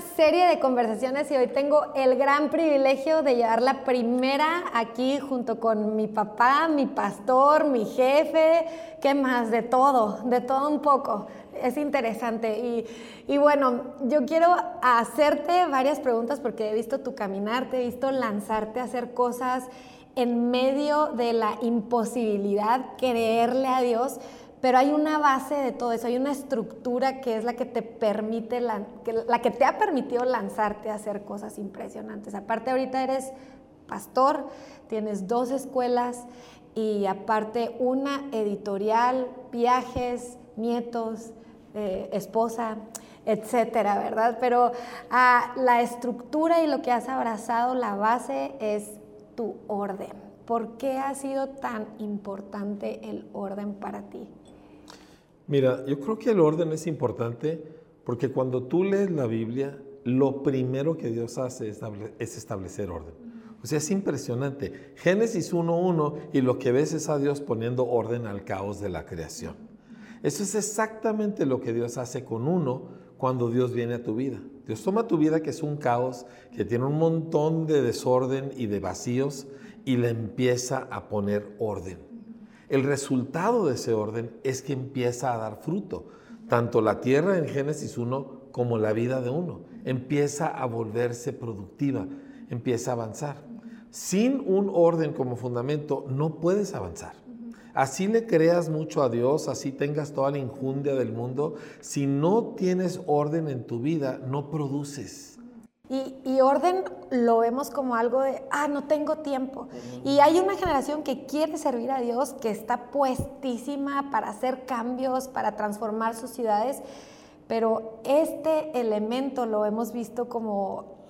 serie de conversaciones y hoy tengo el gran privilegio de llevar la primera aquí junto con mi papá, mi pastor, mi jefe, ¿qué más? De todo, de todo un poco. Es interesante. Y, y bueno, yo quiero hacerte varias preguntas porque he visto tu caminar, te he visto lanzarte a hacer cosas en medio de la imposibilidad, creerle a Dios pero hay una base de todo eso, hay una estructura que es la que te permite, la, que, te ha permitido lanzarte a hacer cosas impresionantes. Aparte ahorita eres pastor, tienes dos escuelas y aparte una editorial, viajes, nietos, eh, esposa, etcétera, ¿verdad? Pero ah, la estructura y lo que has abrazado, la base es tu orden. ¿Por qué ha sido tan importante el orden para ti? Mira, yo creo que el orden es importante porque cuando tú lees la Biblia, lo primero que Dios hace es establecer orden. O sea, es impresionante. Génesis 1.1 y lo que ves es a Dios poniendo orden al caos de la creación. Eso es exactamente lo que Dios hace con uno cuando Dios viene a tu vida. Dios toma tu vida que es un caos, que tiene un montón de desorden y de vacíos y le empieza a poner orden. El resultado de ese orden es que empieza a dar fruto. Tanto la tierra en Génesis 1 como la vida de uno. Empieza a volverse productiva, empieza a avanzar. Sin un orden como fundamento no puedes avanzar. Así le creas mucho a Dios, así tengas toda la injundia del mundo, si no tienes orden en tu vida, no produces. Y, orden lo vemos como algo de, ah, no tengo tiempo. Y hay una generación que quiere servir a Dios, que está puestísima para hacer cambios, para transformar sus ciudades, pero este elemento lo hemos visto como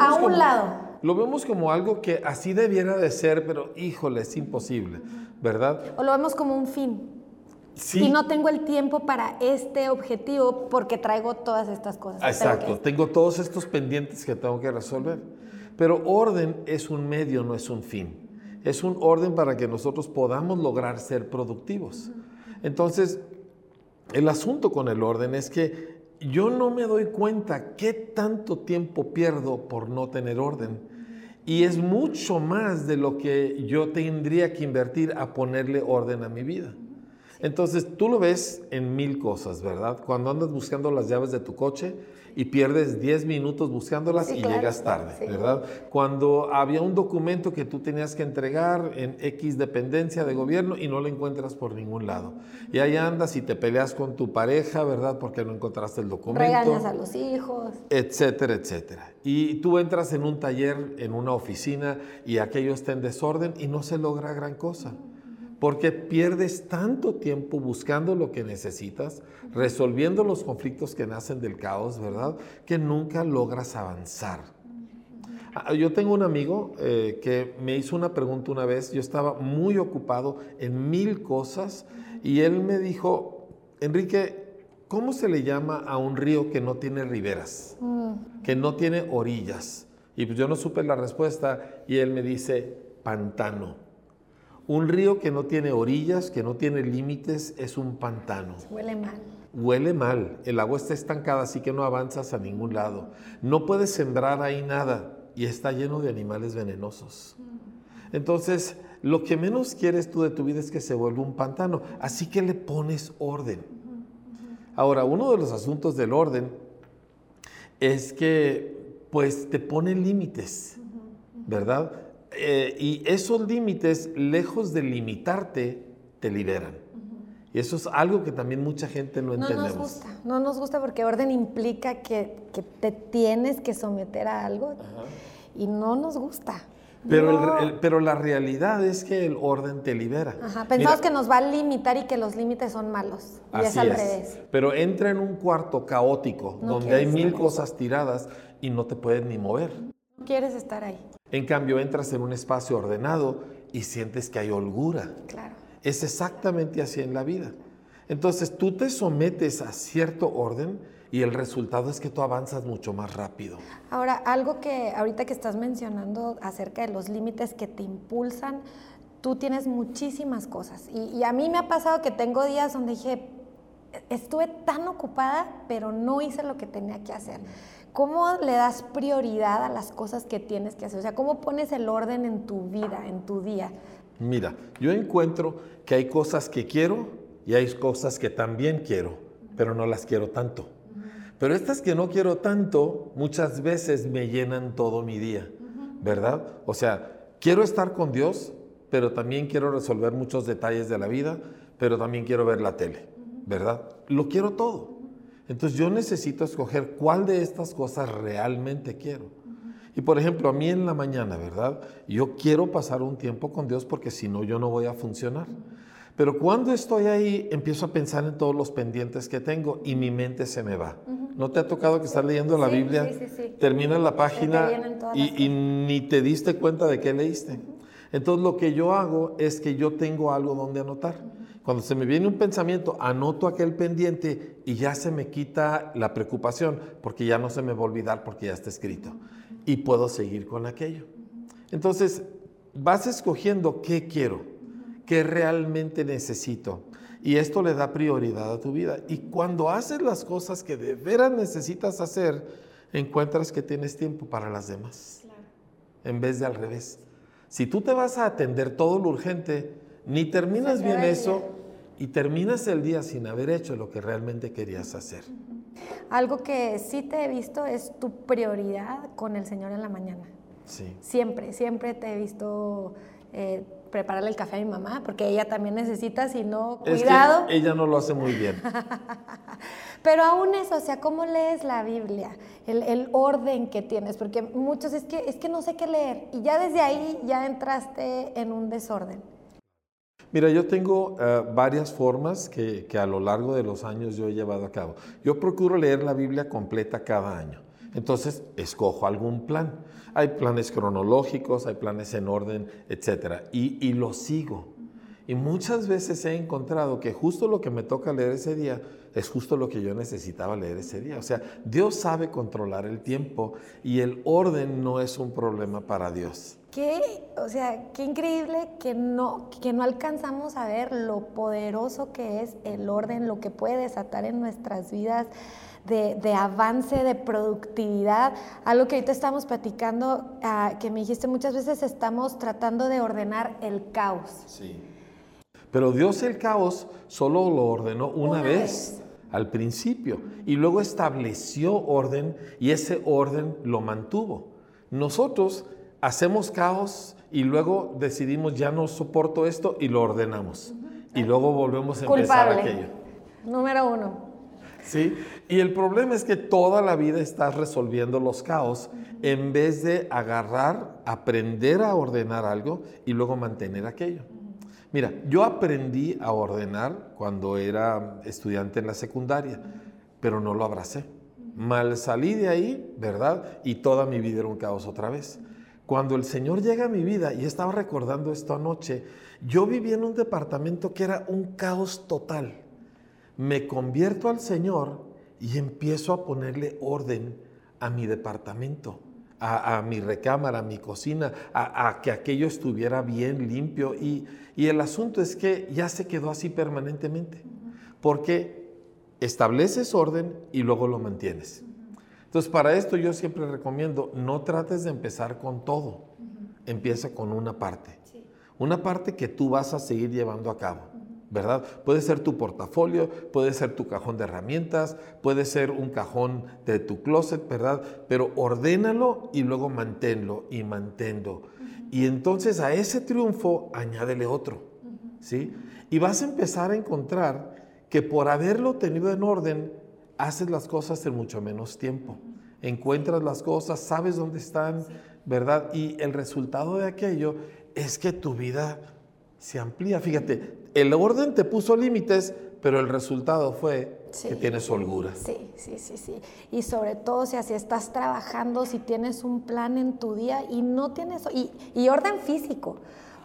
a un lado. Lo vemos como algo que así debiera de ser, pero híjole, es imposible, ¿verdad? O lo vemos como un fin. Y no tengo el tiempo para este objetivo porque traigo todas estas cosas. Exacto, tengo todos estos pendientes que tengo que resolver. Pero orden es un medio, no es un fin. Es un orden para que nosotros podamos lograr ser productivos. Entonces, el asunto con el orden es que yo no me doy cuenta qué tanto tiempo pierdo por no tener orden. Y es mucho más de lo que yo tendría que invertir a ponerle orden a mi vida. Entonces, tú lo ves en mil cosas, ¿verdad? Cuando andas buscando las llaves de tu coche y pierdes 10 minutos buscándolas y llegas tarde, ¿verdad? Cuando había un documento que tú tenías que entregar en X dependencia de gobierno y no lo encuentras por ningún lado. Y ahí andas y te peleas con tu pareja, ¿verdad? Porque no encontraste el documento. Regañas a los hijos. Etcétera, etcétera. Y tú entras en un taller, en una oficina y aquello está en desorden y no se logra gran cosa porque pierdes tanto tiempo buscando lo que necesitas, resolviendo los conflictos que nacen del caos, ¿verdad? Que nunca logras avanzar. Ah, yo tengo un amigo eh, que me hizo una pregunta una vez, yo estaba muy ocupado en mil cosas y él me dijo, Enrique, ¿cómo se le llama a un río que no tiene riberas, que no tiene orillas? Y pues yo no supe la respuesta y él me dice, pantano. Un río que no tiene orillas, que no tiene límites, es un pantano. Huele mal. Huele mal. El agua está estancada, así que no avanzas a ningún lado. No puedes sembrar ahí nada y está lleno de animales venenosos. Entonces, lo que menos quieres tú de tu vida es que se vuelva un pantano. Así que le pones orden. Ahora, uno de los asuntos del orden es que, pues, te pone límites, ¿verdad? Eh, y esos límites, lejos de limitarte, te liberan. Y eso es algo que también mucha gente no, entendemos. No nos gusta, no nos gusta porque orden implica que, te tienes que someter a algo y no nos gusta. Pero, pero la realidad es que el orden te libera. Pensamos que nos va a limitar y que los límites son malos. Y es al revés. Pero entra en un cuarto caótico donde hay mil cosas tiradas y no te puedes ni mover. No quieres estar ahí. En cambio, entras en un espacio ordenado y sientes que hay holgura. Claro. Es exactamente así en la vida. Entonces tú te sometes a cierto orden y el resultado es que tú avanzas mucho más rápido. Ahora, algo que ahorita que estás mencionando acerca de los límites que te impulsan, tú tienes muchísimas cosas. Y, y, a mí me ha pasado que tengo días donde dije, estuve tan ocupada, pero no hice lo que tenía que hacer ¿cómo le das prioridad a las cosas que tienes que hacer? O sea, ¿cómo pones el orden en tu vida, en tu día? Mira, yo encuentro que hay cosas que quiero y hay cosas que también quiero, pero no las quiero tanto. Pero estas que no quiero tanto, muchas veces me llenan todo mi día, ¿verdad? O sea, quiero estar con Dios, pero también quiero resolver muchos detalles de la vida, pero también quiero ver la tele, ¿verdad? Lo quiero todo. Entonces yo necesito escoger cuál de estas cosas realmente quiero. Y por ejemplo, a mí en la mañana, ¿verdad? Yo quiero pasar un tiempo con Dios porque si no, yo no voy a funcionar. Pero cuando estoy ahí, empiezo a pensar en todos los pendientes que tengo y mi mente se me va. ¿No te ha tocado que estás leyendo la Biblia? Sí, sí, sí. Terminas la página y, y, ni te diste cuenta de qué leíste. Entonces lo que yo hago es que yo tengo algo donde anotar. Cuando se me viene un pensamiento, anoto aquel pendiente y ya se me quita la preocupación porque ya no se me va a olvidar porque ya está escrito y puedo seguir con aquello. Entonces, vas escogiendo qué quiero, qué realmente necesito. Y esto le da prioridad a tu vida. Y cuando haces las cosas que de veras necesitas hacer, encuentras que tienes tiempo para las demás. En vez de al revés. Si tú te vas a atender todo lo urgente, ni terminas bien eso y terminas el día sin haber hecho lo que realmente querías hacer. Algo que sí te he visto es tu prioridad con el Señor en la mañana. Sí. Siempre, siempre te he visto eh, prepararle el café a mi mamá, porque ella también necesita, si no, cuidado. ella no lo hace muy bien. Pero aún eso, o sea, ¿cómo lees la Biblia? El, el, orden que tienes, porque muchos es que, es que no sé qué leer, y ya desde ahí ya entraste en un desorden. Mira, yo tengo uh, varias formas que, que, a lo largo de los años yo he llevado a cabo. Yo procuro leer la Biblia completa cada año. Entonces, escojo algún plan. Hay planes cronológicos, hay planes en orden, etc. Y, y lo sigo. Y muchas veces he encontrado que justo lo que me toca leer ese día es justo lo que yo necesitaba leer ese día. O sea, Dios sabe controlar el tiempo y el orden no es un problema para Dios. Qué, o sea, qué increíble que no, que no alcanzamos a ver lo poderoso que es el orden, lo que puede desatar en nuestras vidas de, de avance, de productividad. Algo que ahorita estamos platicando, uh, que me dijiste muchas veces, estamos tratando de ordenar el caos. Sí. Pero Dios el caos solo lo ordenó una, una vez. vez al principio y luego estableció orden y ese orden lo mantuvo. Nosotros hacemos caos y luego decidimos ya no soporto esto y lo ordenamos. Y luego volvemos a empezar aquello. Número uno. Sí, y el problema es que toda la vida estás resolviendo los caos en vez de agarrar, aprender a ordenar algo y luego mantener aquello. Mira, yo aprendí a ordenar cuando era estudiante en la secundaria, pero no lo abracé. Mal salí de ahí, ¿verdad? Y toda mi vida era un caos otra vez. Cuando el Señor llega a mi vida, y estaba recordando esto anoche, yo vivía en un departamento que era un caos total. Me convierto al Señor y empiezo a ponerle orden a mi departamento, a, mi recámara, a mi cocina, a, que aquello estuviera bien limpio. Y el asunto es que ya se quedó así permanentemente, porque estableces orden y luego lo mantienes. Entonces, para esto yo siempre recomiendo, no trates de empezar con todo, empieza con una parte. Sí. Una parte que tú vas a seguir llevando a cabo, ¿verdad? Puede ser tu portafolio, puede ser tu cajón de herramientas, puede ser un cajón de tu closet, ¿verdad? Pero ordénalo y luego manténlo y manténlo. Y entonces a ese triunfo añádele otro, ¿sí? Y vas a empezar a encontrar que por haberlo tenido en orden, haces las cosas en mucho menos tiempo. Encuentras las cosas, sabes dónde están, ¿verdad? Y el resultado de aquello es que tu vida se amplía. Fíjate, el orden te puso límites, pero el resultado fue sí. que tienes holgura. Sí, sí, sí, sí. Y sobre todo, o sea, si estás trabajando, si tienes un plan en tu día y no tienes, y, y orden físico.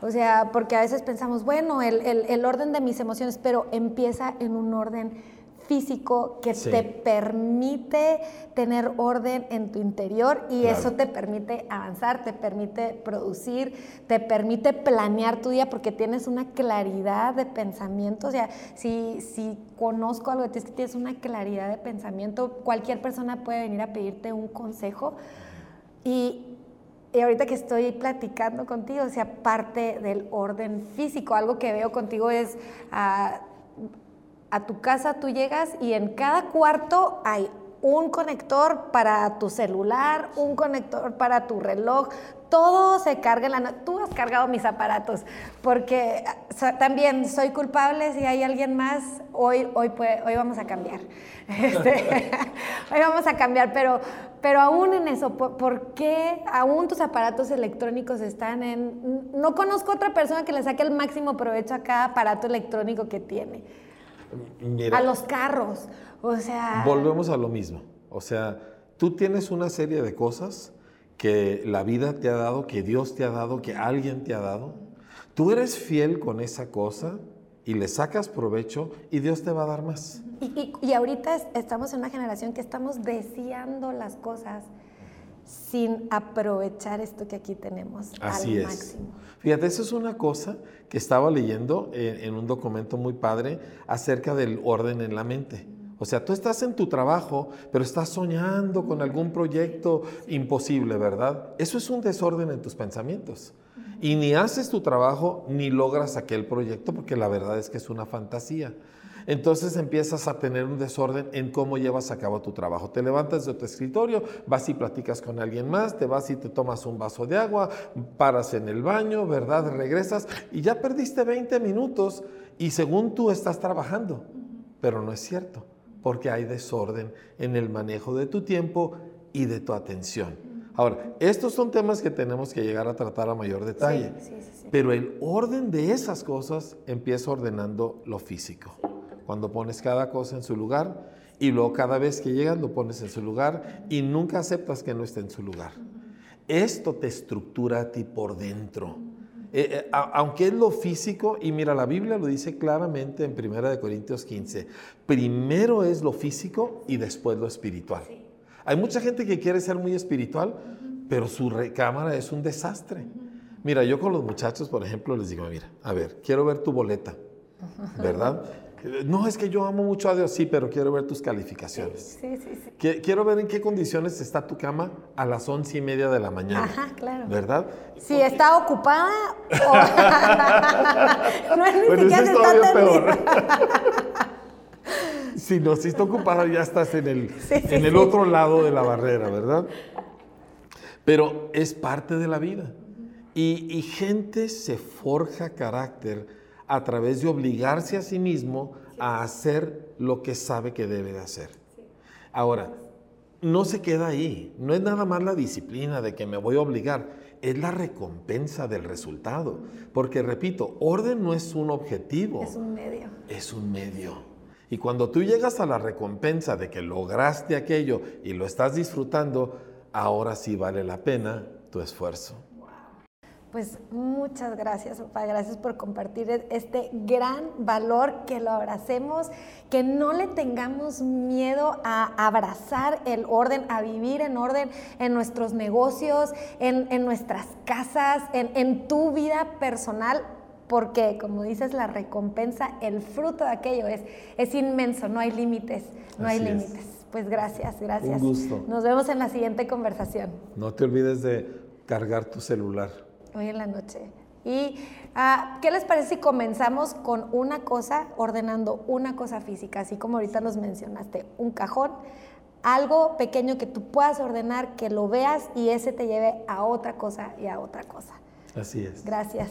O sea, porque a veces pensamos, bueno, el, el, el orden de mis emociones, pero empieza en un orden físico que Sí. te permite tener orden en tu interior y Claro. eso te permite avanzar, te permite producir, te permite planear tu día porque tienes una claridad de pensamiento. O sea, si, si conozco algo de ti, es que tienes una claridad de pensamiento, cualquier persona puede venir a pedirte un consejo y, y ahorita que estoy platicando contigo, o sea, parte del orden físico, algo que veo contigo es ah, a tu casa tú llegas y en cada cuarto hay un conector para tu celular, un conector para tu reloj, todo se carga en la noche. Tú has cargado mis aparatos, porque también soy culpable si hay alguien más, hoy, hoy, hoy vamos a cambiar. Este, hoy vamos a cambiar, pero, pero aún en eso, ¿por, por qué aún tus aparatos electrónicos están en... No conozco otra persona que le saque el máximo provecho a cada aparato electrónico que tiene Mira, a los carros. O sea, volvemos a lo mismo. O sea, tú tienes una serie de cosas que la vida te ha dado, que Dios te ha dado, que alguien te ha dado. Tú eres fiel con esa cosa y le sacas provecho y Dios te va a dar más. y, y- y ahorita es- estamos en una generación que estamos deseando las cosas sin aprovechar esto que aquí tenemos Así al es. máximo. Fíjate, eso es una cosa que estaba leyendo en, en un documento muy padre acerca del orden en la mente. O sea, tú estás en tu trabajo, pero estás soñando con algún proyecto imposible, ¿verdad? Eso es un desorden en tus pensamientos. Y ni haces tu trabajo ni logras aquel proyecto porque la verdad es que es una fantasía. Entonces empiezas a tener un desorden en cómo llevas a cabo tu trabajo. Te levantas de tu escritorio, vas y platicas con alguien más, te vas y te tomas un vaso de agua, paras en el baño, ¿verdad? Regresas y ya perdiste 20 minutos y según tú estás trabajando. Pero no es cierto, porque hay desorden en el manejo de tu tiempo y de tu atención. Ahora, estos son temas que tenemos que llegar a tratar a mayor detalle. Sí, sí, sí. Pero el orden de esas cosas empieza ordenando lo físico. Cuando pones cada cosa en su lugar y luego cada vez que llegas lo pones en su lugar y nunca aceptas que no esté en su lugar. Esto te estructura a ti por dentro. Eh, eh, a- aunque es lo físico, y mira, la Biblia lo dice claramente en 1 de Corintios 15, primero es lo físico y después lo espiritual. Hay mucha gente que quiere ser muy espiritual, pero su recámara es un desastre. Mira, yo con los muchachos, por ejemplo, les digo, mira, a ver, quiero ver tu boleta, ¿verdad? No, es que yo amo mucho a Dios, sí, pero quiero ver tus calificaciones. Sí, sí, sí. Qui- Quiero ver en qué condiciones está tu cama a las once y media de la mañana. Ajá, claro. ¿Verdad? Si está ocupada o... no es ni Bueno, eso siquiera es si está peor. si no, si está ocupada ya estás en el, Sí, en el otro lado de la barrera, ¿verdad? Pero es parte de la vida. Y, y gente se forja carácter a través de obligarse a sí mismo a hacer lo que sabe que debe de hacer. Ahora, no se queda ahí. No es nada más la disciplina de que me voy a obligar. Es la recompensa del resultado. Porque, repito, orden no es un objetivo Es un medio. es un medio. Y cuando tú llegas a la recompensa de que lograste aquello y lo estás disfrutando, ahora sí vale la pena tu esfuerzo. Pues muchas gracias, papá. Gracias por compartir e- este gran valor, que lo abracemos, que no le tengamos miedo a abrazar el orden, a vivir en orden en nuestros negocios, en, en nuestras casas, en, en tu vida personal, porque como dices, la recompensa, el fruto de aquello es, es inmenso, no hay límites, no hay Así límites. Pues gracias, gracias. Un gusto. Nos vemos en la siguiente conversación. No te olvides de cargar tu celular. Hoy en la noche. ¿Y ah, qué les parece si comenzamos con una cosa, ordenando una cosa física, así como ahorita nos mencionaste, un cajón, algo pequeño que tú puedas ordenar, que lo veas y ese te lleve a otra cosa y a otra cosa? Así es. Gracias.